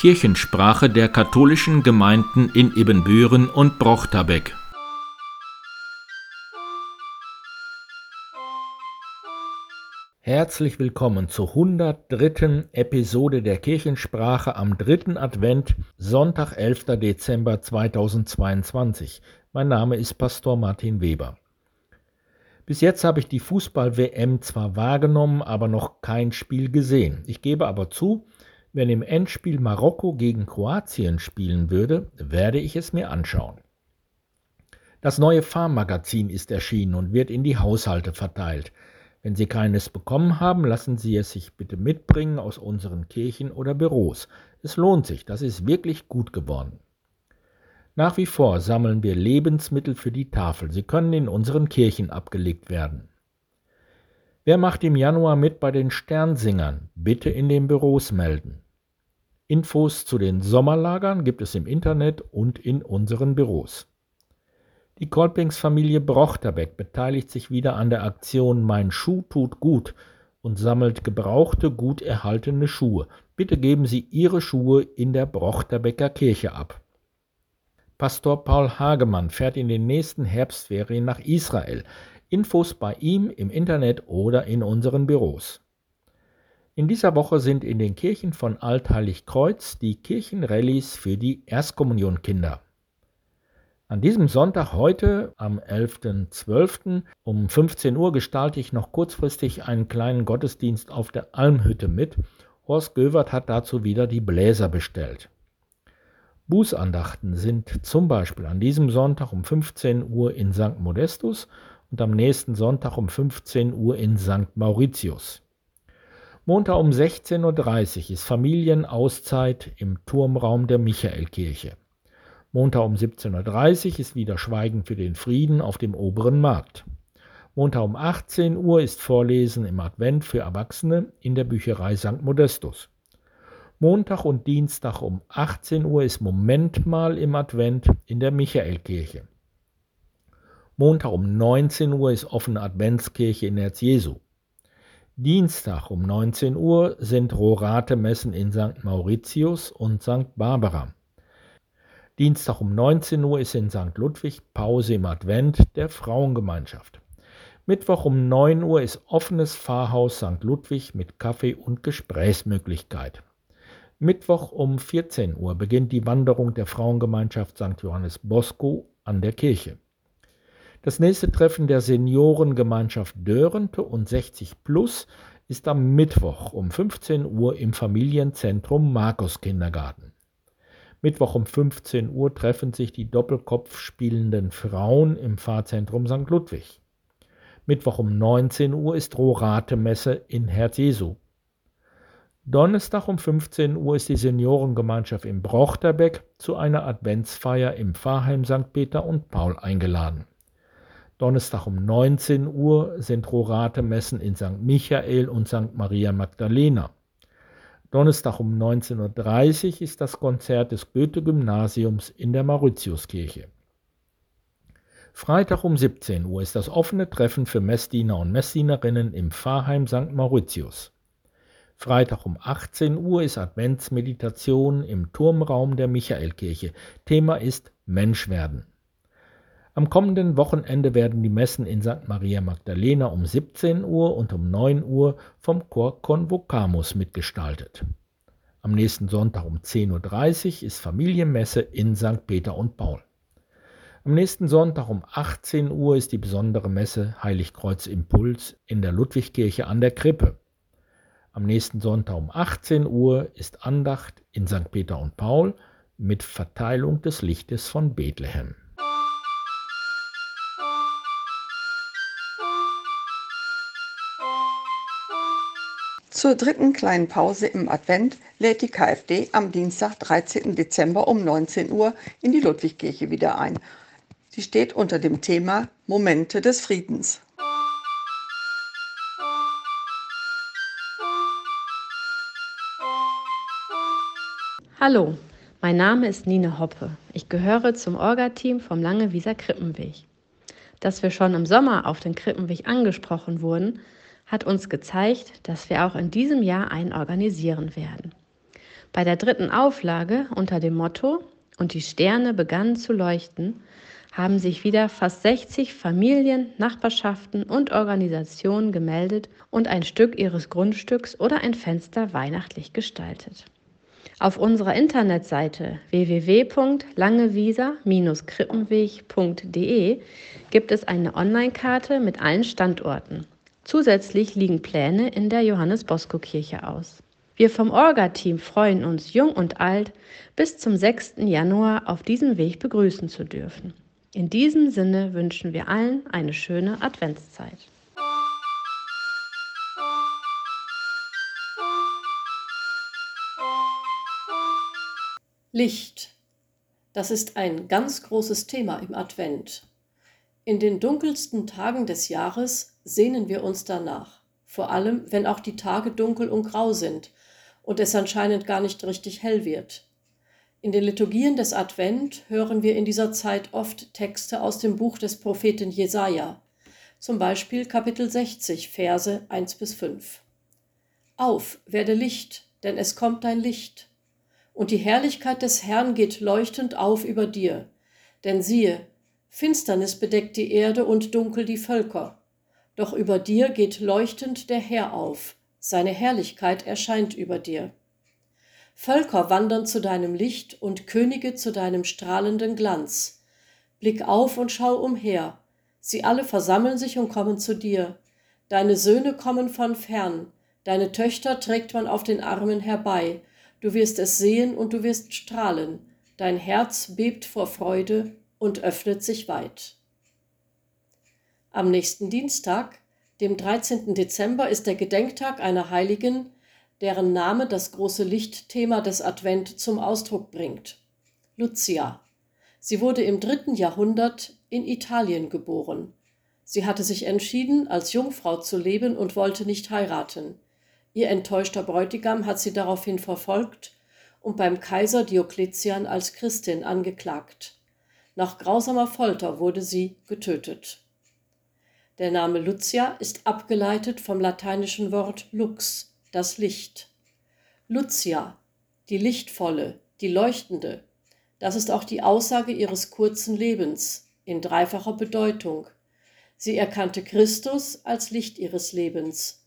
Kirchensprache der katholischen Gemeinden in Ibbenbüren und Brochterbeck. Herzlich willkommen zur 103. Episode der Kirchensprache am 3. Advent, Sonntag, 11. Dezember 2022. Mein Name ist Pastor Martin Weber. Bis jetzt habe ich die Fußball-WM zwar wahrgenommen, aber noch kein Spiel gesehen. Ich gebe aber zu, wenn im Endspiel Marokko gegen Kroatien spielen würde, werde ich es mir anschauen. Das neue Farmmagazin ist erschienen und wird in die Haushalte verteilt. Wenn Sie keines bekommen haben, lassen Sie es sich bitte mitbringen aus unseren Kirchen oder Büros. Es lohnt sich, das ist wirklich gut geworden. Nach wie vor sammeln wir Lebensmittel für die Tafel. Sie können in unseren Kirchen abgelegt werden. Wer macht im Januar mit bei den Sternsingern? Bitte in den Büros melden. Infos zu den Sommerlagern gibt es im Internet und in unseren Büros. Die Kolpingsfamilie Brochterbeck beteiligt sich wieder an der Aktion Mein Schuh tut gut und sammelt gebrauchte, gut erhaltene Schuhe. Bitte geben Sie Ihre Schuhe in der Brochterbecker Kirche ab. Pastor Paul Hagemann fährt in den nächsten Herbstferien nach Israel. Infos bei ihm im Internet oder in unseren Büros. In dieser Woche sind in den Kirchen von Altheiligkreuz die Kirchenrallyes für die Erstkommunionkinder. An diesem Sonntag heute, am 11.12. um 15 Uhr gestalte ich noch kurzfristig einen kleinen Gottesdienst auf der Almhütte mit. Horst Göwert hat dazu wieder die Bläser bestellt. Bußandachten sind zum Beispiel an diesem Sonntag um 15 Uhr in St. Modestus und am nächsten Sonntag um 15 Uhr in St. Mauritius. Montag um 16.30 Uhr ist Familienauszeit im Turmraum der Michaelkirche. Montag um 17.30 Uhr ist wieder Schweigen für den Frieden auf dem oberen Markt. Montag um 18 Uhr ist Vorlesen im Advent für Erwachsene in der Bücherei St. Modestus. Montag und Dienstag um 18 Uhr ist Moment mal im Advent in der Michaelkirche. Montag um 19 Uhr ist offene Adventskirche in Herz Jesu. Dienstag um 19 Uhr sind Rorate-Messen in St. Mauritius und St. Barbara. Dienstag um 19 Uhr ist in St. Ludwig Pause im Advent der Frauengemeinschaft. Mittwoch um 9 Uhr ist offenes Pfarrhaus St. Ludwig mit Kaffee und Gesprächsmöglichkeit. Mittwoch um 14 Uhr beginnt die Wanderung der Frauengemeinschaft St. Johannes Bosco an der Kirche. Das nächste Treffen der Seniorengemeinschaft Dörrente und 60 Plus ist am Mittwoch um 15 Uhr im Familienzentrum Markus Kindergarten. Mittwoch um 15 Uhr treffen sich die Doppelkopf spielenden Frauen im Pfarrzentrum St. Ludwig. Mittwoch um 19 Uhr ist Rorate-Messe in Herz Jesu. Donnerstag um 15 Uhr ist die Seniorengemeinschaft im Brochterbeck zu einer Adventsfeier im Pfarrheim St. Peter und Paul eingeladen. Donnerstag um 19 Uhr sind Rorate-Messen in St. Michael und St. Maria Magdalena. Donnerstag um 19.30 Uhr ist das Konzert des Goethe-Gymnasiums in der Mauritiuskirche. Freitag um 17 Uhr ist das offene Treffen für Messdiener und Messdienerinnen im Pfarrheim St. Mauritius. Freitag um 18 Uhr ist Adventsmeditation im Turmraum der Michaelkirche. Thema ist Menschwerden. Am kommenden Wochenende werden die Messen in St. Maria Magdalena um 17 Uhr und um 9 Uhr vom Chor Convocamus mitgestaltet. Am nächsten Sonntag um 10.30 Uhr ist Familienmesse in St. Peter und Paul. Am nächsten Sonntag um 18 Uhr ist die besondere Messe Heiligkreuz Impuls in der Ludwigkirche an der Krippe. Am nächsten Sonntag um 18 Uhr ist Andacht in St. Peter und Paul mit Verteilung des Lichtes von Bethlehem. Zur dritten kleinen Pause im Advent lädt die KfD am Dienstag, 13. Dezember um 19 Uhr in die Ludwigkirche wieder ein. Sie steht unter dem Thema Momente des Friedens. Hallo, mein Name ist Nine Hoppe. Ich gehöre zum Orga-Team vom Langewieser Krippenweg. Dass wir schon im Sommer auf den Krippenweg angesprochen wurden, hat uns gezeigt, dass wir auch in diesem Jahr einen organisieren werden. Bei der dritten Auflage unter dem Motto Und die Sterne begannen zu leuchten, haben sich wieder fast 60 Familien, Nachbarschaften und Organisationen gemeldet und ein Stück ihres Grundstücks oder ein Fenster weihnachtlich gestaltet. Auf unserer Internetseite www.langewieser-krippenweg.de gibt es eine Online-Karte mit allen Standorten. Zusätzlich liegen Pläne in der Johannes Bosco Kirche aus. Wir vom Orga-Team freuen uns, jung und alt, bis zum 6. Januar auf diesem Weg begrüßen zu dürfen. In diesem Sinne wünschen wir allen eine schöne Adventszeit. Licht. Das ist ein ganz großes Thema im Advent. In den dunkelsten Tagen des Jahres sehnen wir uns danach, vor allem wenn auch die Tage dunkel und grau sind und es anscheinend gar nicht richtig hell wird. In den Liturgien des Advent hören wir in dieser Zeit oft Texte aus dem Buch des Propheten Jesaja, zum Beispiel Kapitel 60, Verse 1 bis 5. Auf, werde Licht, denn es kommt dein Licht und die Herrlichkeit des Herrn geht leuchtend auf über dir. Denn siehe, Finsternis bedeckt die Erde und dunkel die Völker. Doch über dir geht leuchtend der Herr auf, seine Herrlichkeit erscheint über dir. Völker wandern zu deinem Licht und Könige zu deinem strahlenden Glanz. Blick auf und schau umher, sie alle versammeln sich und kommen zu dir. Deine Söhne kommen von fern, deine Töchter trägt man auf den Armen herbei, Du wirst es sehen und du wirst strahlen. Dein Herz bebt vor Freude und öffnet sich weit. Am nächsten Dienstag, dem 13. Dezember, ist der Gedenktag einer Heiligen, deren Name das große Lichtthema des Advent zum Ausdruck bringt. Lucia. Sie wurde im dritten Jahrhundert in Italien geboren. Sie hatte sich entschieden, als Jungfrau zu leben und wollte nicht heiraten. Ihr enttäuschter Bräutigam hat sie daraufhin verfolgt und beim Kaiser Diokletian als Christin angeklagt. Nach grausamer Folter wurde sie getötet. Der Name Lucia ist abgeleitet vom lateinischen Wort lux, das Licht. Lucia, die lichtvolle, die leuchtende, das ist auch die Aussage ihres kurzen Lebens in dreifacher Bedeutung. Sie erkannte Christus als Licht ihres Lebens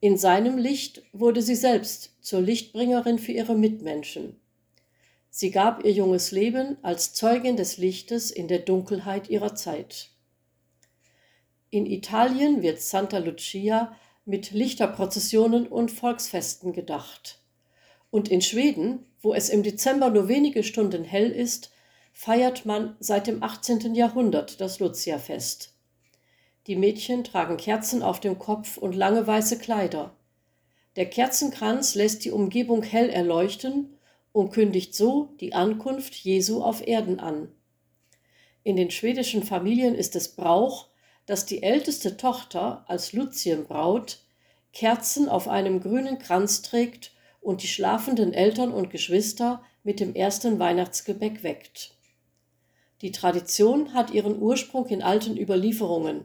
in seinem Licht wurde sie selbst zur Lichtbringerin für ihre Mitmenschen. Sie gab ihr junges Leben als Zeugin des Lichtes in der Dunkelheit ihrer Zeit. In Italien wird Santa Lucia mit Lichterprozessionen und Volksfesten gedacht. Und in Schweden, wo es im Dezember nur wenige Stunden hell ist, feiert man seit dem 18. Jahrhundert das Lucia-Fest. Die Mädchen tragen Kerzen auf dem Kopf und lange weiße Kleider. Der Kerzenkranz lässt die Umgebung hell erleuchten und kündigt so die Ankunft Jesu auf Erden an. In den schwedischen Familien ist es Brauch, dass die älteste Tochter als Luzienbraut Kerzen auf einem grünen Kranz trägt und die schlafenden Eltern und Geschwister mit dem ersten Weihnachtsgebäck weckt. Die Tradition hat ihren Ursprung in alten Überlieferungen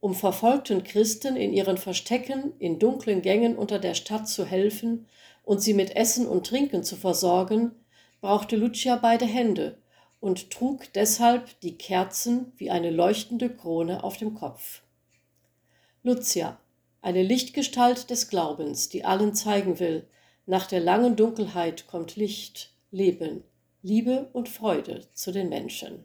um verfolgten Christen in ihren Verstecken in dunklen Gängen unter der Stadt zu helfen und sie mit Essen und Trinken zu versorgen, brauchte Lucia beide Hände und trug deshalb die Kerzen wie eine leuchtende Krone auf dem Kopf. Lucia, eine Lichtgestalt des Glaubens, die allen zeigen will, nach der langen Dunkelheit kommt Licht, Leben, Liebe und Freude zu den Menschen.